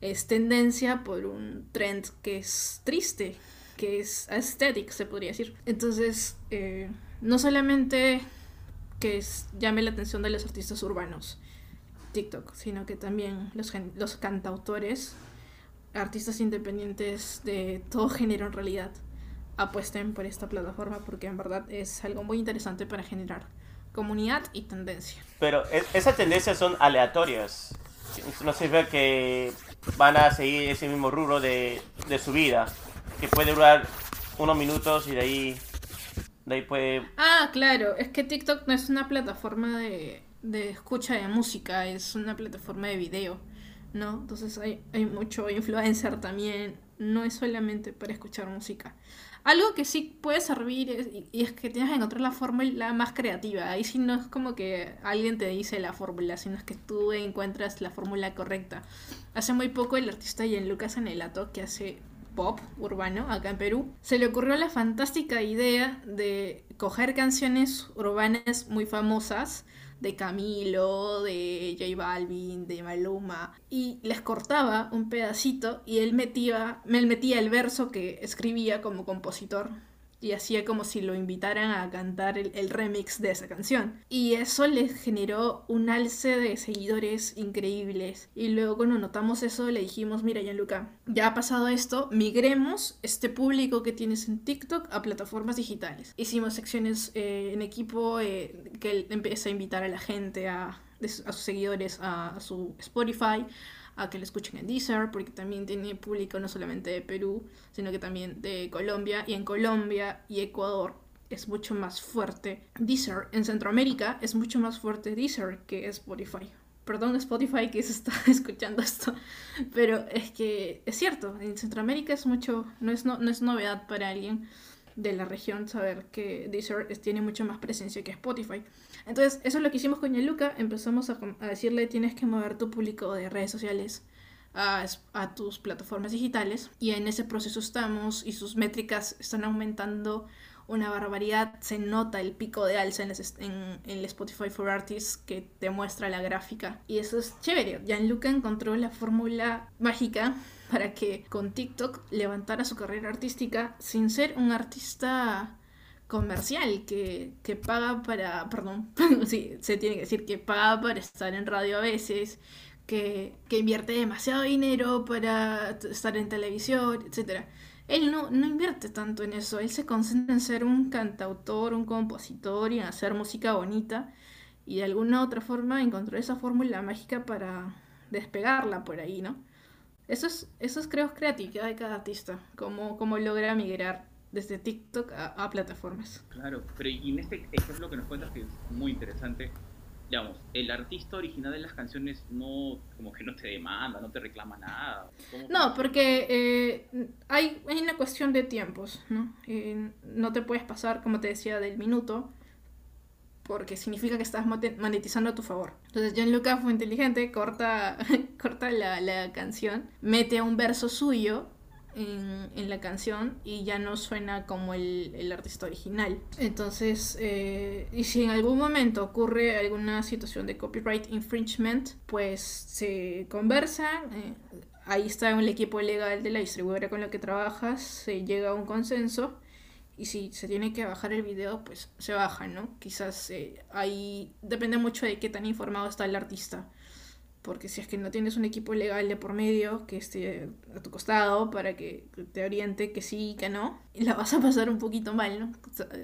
es tendencia por un trend que es triste, que es aesthetic, se podría decir. Entonces, eh, no solamente que llame la atención de los artistas urbanos, TikTok, sino que también los, los cantautores, artistas independientes de todo género en realidad apuesten por esta plataforma porque en verdad es algo muy interesante para generar comunidad y tendencia. Pero e, esas tendencias son aleatorias. No se ve que van a seguir ese mismo rubro de, de su vida, que puede durar unos minutos y de ahí, de ahí puede... Ah, claro, es que TikTok no es una plataforma de, de escucha de música, es una plataforma de video, ¿no? Entonces hay, hay mucho influencer también, no es solamente para escuchar música. Algo que sí puede servir y es que tienes que encontrar la fórmula más creativa. Ahí sí no es como que alguien te dice la fórmula, sino es que tú encuentras la fórmula correcta. Hace muy poco el artista Lucas Anelato, que hace pop urbano acá en Perú, se le ocurrió la fantástica idea de coger canciones urbanas muy famosas de Camilo, de J Balvin, de Maluma, y les cortaba un pedacito y él metía, él metía el verso que escribía como compositor y hacía como si lo invitaran a cantar el, remix de esa canción. Y eso les generó un alce de seguidores increíbles. Y luego cuando notamos eso le dijimos, mira Gianluca, ya ha pasado esto, migremos este público que tienes en TikTok a plataformas digitales. Hicimos secciones eh, en equipo eh, que empieza a invitar a la gente, a, a sus seguidores, a su Spotify a que lo escuchen en Deezer, porque también tiene público no solamente de Perú, sino que también de Colombia. Y en Colombia y Ecuador es mucho más fuerte Deezer. En Centroamérica es mucho más fuerte Deezer que Spotify. Perdón Spotify que se está escuchando esto, pero es que es cierto, en Centroamérica es mucho, no es, no, no es novedad para alguien de la región saber que Deezer tiene mucha más presencia que Spotify. Entonces, eso es lo que hicimos con Yaluca. Empezamos a, decirle tienes que mover tu público de redes sociales a, tus plataformas digitales. Y en ese proceso estamos y sus métricas están aumentando una barbaridad. Se nota el pico de alza en, en, el Spotify for Artists que te muestra la gráfica. Y eso es chévere. Gianluca encontró la fórmula mágica para que con TikTok levantara su carrera artística sin ser un artista comercial que, que paga para, perdón, sí, se tiene que decir que paga para estar en radio a veces, que, que invierte demasiado dinero para estar en televisión, etc. Él no, no invierte tanto en eso, él se concentra en ser un cantautor, un compositor y en hacer música bonita y de alguna otra forma encontró esa fórmula mágica para despegarla por ahí, ¿no? Eso es, eso es creo, creatividad de cada artista, cómo, cómo logra migrar desde TikTok a, plataformas. Claro, pero y en este ejemplo que nos cuentas que es muy interesante, digamos, el artista original de las canciones no, como que no te demanda, no te reclama nada. No, porque eh, hay, hay una cuestión de tiempos, ¿no? Eh, no te puedes pasar, como te decía, del minuto, porque significa que estás monetizando a tu favor. Entonces Gianluca fue inteligente, corta, corta la, la canción, mete un verso suyo en, la canción y ya no suena como el, artista original. Entonces, eh, y si en algún momento ocurre alguna situación de copyright infringement, pues se conversa, eh, ahí está el equipo legal de la distribuidora con la que trabajas, se llega a un consenso y si se tiene que bajar el video, pues se baja, ¿no? Quizás eh, ahí depende mucho de qué tan informado está el artista. Porque si es que no tienes un equipo legal de por medio que esté a tu costado para que te oriente que sí y que no, la vas a pasar un poquito mal, ¿no?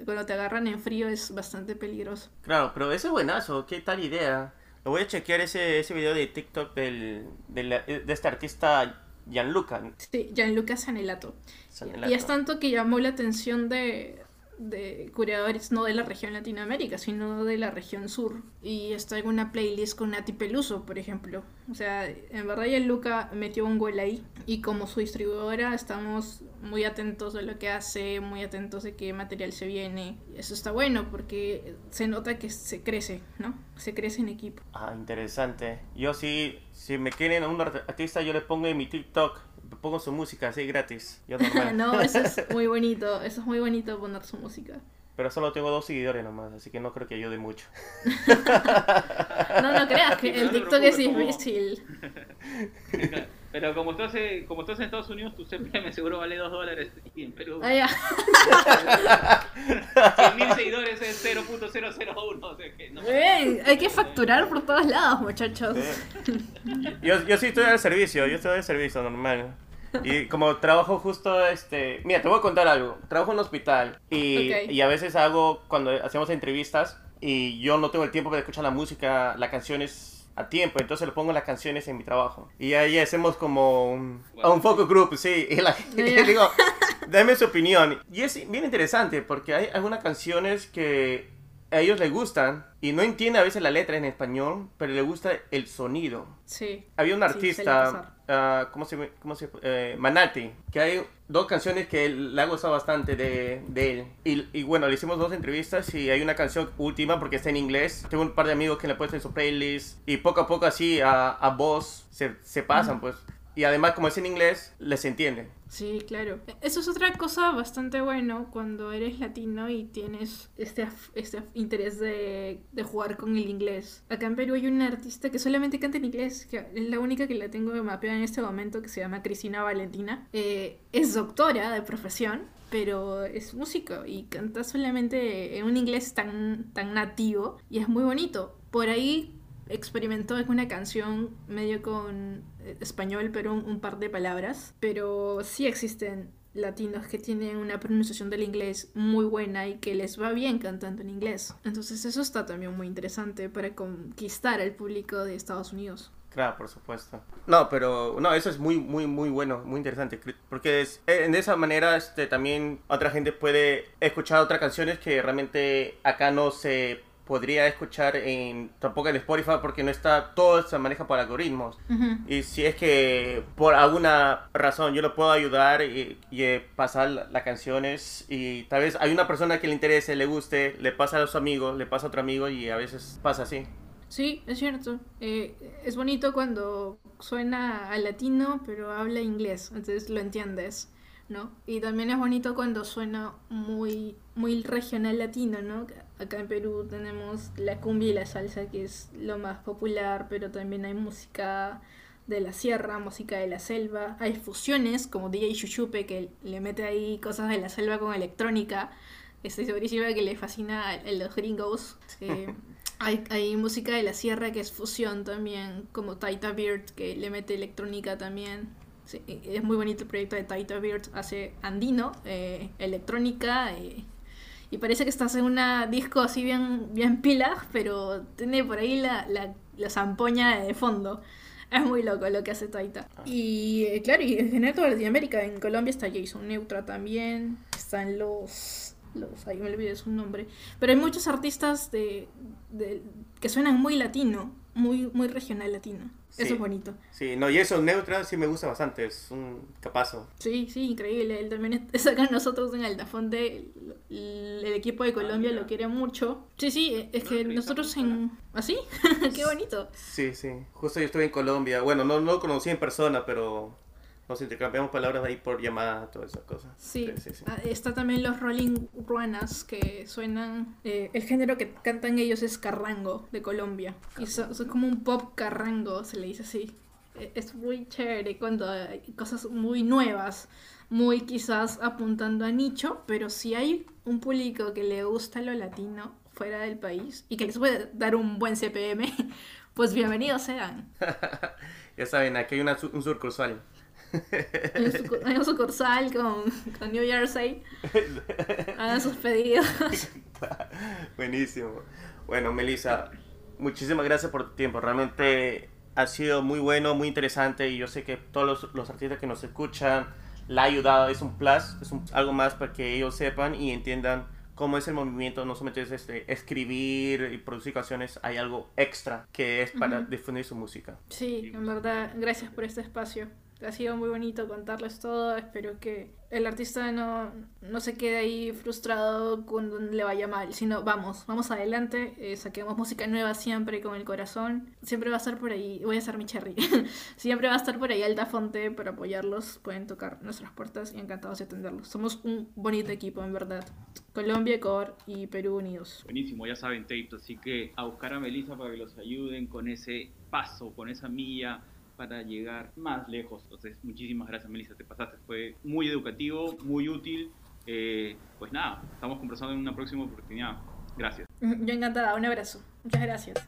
Cuando te agarran en frío es bastante peligroso. Claro, pero ese es buenazo, qué tal idea. Lo voy a chequear ese, ese video de TikTok del, de este artista Gianluca. Sí, Gianluca Sanelato. Y es tanto que llamó la atención de, de curadores no de la región Latinoamérica, sino de la región sur. Y está en una playlist con Nati Peluso, por ejemplo. O sea, en verdad ya Luca metió un gol ahí. Y como su distribuidora estamos muy atentos de lo que hace, muy atentos de qué material se viene. Eso está bueno porque se nota que se crece, ¿no? Se crece en equipo. Ah, interesante. Yo sí, si me quieren a un artista, yo le pongo en mi TikTok pongo su música así gratis. Yo no, eso es muy bonito. Eso es muy bonito poner su música. Pero solo tengo dos seguidores nomás, así que no creo que ayude mucho. no, no creas que el TikTok es difícil. Pero como estás, como estás en Estados Unidos, tu CPM seguro vale 2 dólares y en Perú. Ah, ya. 100.000 seguidores es 0.001. O sea que no. hay que facturar por todos lados, muchachos. Yo, yo sí estoy al servicio, yo estoy al servicio normal. Y como trabajo justo, este... Mira, te voy a contar algo. Trabajo en un hospital y, y a veces hago, cuando hacemos entrevistas, y yo no tengo el tiempo para escuchar la música, las canciones a tiempo, entonces le pongo las canciones en mi trabajo. Y ahí hacemos como un, un focus group, sí, y la gente digo, dame su opinión. Y es bien interesante porque hay algunas canciones que a ellos les gustan y no entiende a veces la letra en español, pero le gusta el sonido. Sí. Había un artista, uh, ¿cómo se, cómo se eh, Manati, que hay dos canciones que le ha gustado bastante de, de él. Y, y, bueno, le hicimos dos entrevistas y hay una canción última porque está en inglés. Tengo un par de amigos que le he puesto en su playlist y poco a poco así a, a voz se, se pasan, pues. Y además, como es en inglés, les entiende. Sí, claro. Eso es otra cosa bastante bueno cuando eres latino y tienes este, este interés de, de, jugar con el inglés. Acá en Perú hay una artista que solamente canta en inglés, que es la única que la tengo mapeada en este momento, que se llama Cristina Valentina. Eh, es doctora de profesión, pero es músico y canta solamente en un inglés tan, tan nativo y es muy bonito. Por ahí experimentó con una canción medio con eh, español, pero un, par de palabras. Pero sí existen latinos que tienen una pronunciación del inglés muy buena y que les va bien cantando en inglés. Entonces eso está también muy interesante para conquistar al público de Estados Unidos. Claro, por supuesto. No, pero no, eso es muy, muy, muy bueno, muy interesante, porque es, en esa manera este, también otra gente puede escuchar otras canciones que realmente acá no se podría escuchar en tampoco en Spotify porque no está todo se maneja por algoritmos y si es que por alguna razón yo lo puedo ayudar y, eh, pasar las canciones y tal vez hay una persona que le interese le guste le pasa a su amigo le pasa a otro amigo y a veces pasa así sí es cierto eh, es bonito cuando suena al latino pero habla inglés entonces lo entiendes ¿no? Y también es bonito cuando suena muy, muy regional latino, ¿no? Acá en Perú tenemos la cumbia y la salsa, que es lo más popular, pero también hay música de la sierra, música de la selva. Hay fusiones, como DJ Chuchupe, que le mete ahí cosas de la selva con electrónica. Estoy segurísima que le fascina a los gringos. Eh, hay, hay música de la sierra que es fusión también, como Taita Beard, que le mete electrónica también. E, es muy bonito el proyecto de Taita Beard, hace andino, eh, electrónica, eh, y parece que estás en una disco así bien, bien pila, pero tiene por ahí la, la, la zampoña de fondo. Es muy loco lo que hace Taita. Ah. Y eh, claro, y en general toda Latinoamérica, en Colombia está Jason Neutra también, están los... los ahí me olvidé su nombre. Pero hay muchos artistas de, de, que suenan muy latino, muy, muy regional latino. Eso es bonito. Sí, no, y eso, Neutra sí me gusta bastante, es un capazo. Sí, sí, increíble. Él también es acá nosotros en Altafonte, el, el equipo de Colombia lo quiere mucho. Sí, sí, es que nosotros en... ¿Así? ¿Ah, Qué bonito. Sí, sí. Justo yo estuve en Colombia. Bueno, no, no lo conocí en persona, pero nos intercambiamos palabras ahí por llamada, todas esas cosas. Sí, ah, está también los Rolling Ruanas que suenan. Eh, el género que cantan ellos es carrango de Colombia. Y son, como un pop carrango, se le dice así. e-, es muy chévere cuando hay cosas muy nuevas, muy quizás apuntando a nicho, pero si hay un público que le gusta lo latino fuera del país y que les puede dar un buen CPM, pues bienvenidos sean. ya saben, aquí hay una, un sucursal. Hay un sucursal con, con New Jersey. Hagan sus pedidos. Buenísimo. Bueno, Melissa, muchísimas gracias por tu tiempo. Realmente ha sido muy bueno, muy interesante y yo sé que todos los, los artistas que nos escuchan la ha ayudado. Es un plus, es algo más para que ellos sepan y entiendan cómo es el movimiento, no solamente es este, escribir y producir canciones, hay algo extra que es para difundir su música. Sí, en verdad, gracias por este espacio ha sido muy bonito contarles todo. Espero que el artista no, no se quede ahí frustrado cuando le vaya mal, sino vamos, vamos adelante, eh, saquemos música nueva siempre con el corazón. Siempre va a estar por ahí, voy a hacer mi cherry. siempre va a estar por ahí Altafonte para apoyarlos. Pueden tocar nuestras puertas y encantados de atenderlos. Somos un bonito equipo, en verdad. Colombia, Ecuador y Perú unidos. Buenísimo, ya saben, Tate, así que a buscar a Melissa para que los ayuden con ese paso, con esa milla para llegar más lejos. Entonces, muchísimas gracias, Melissa, te pasaste. Fue muy educativo, muy útil. Eh, pues nada, estamos conversando en una próxima oportunidad. Gracias. Yo encantada, un abrazo. Muchas gracias.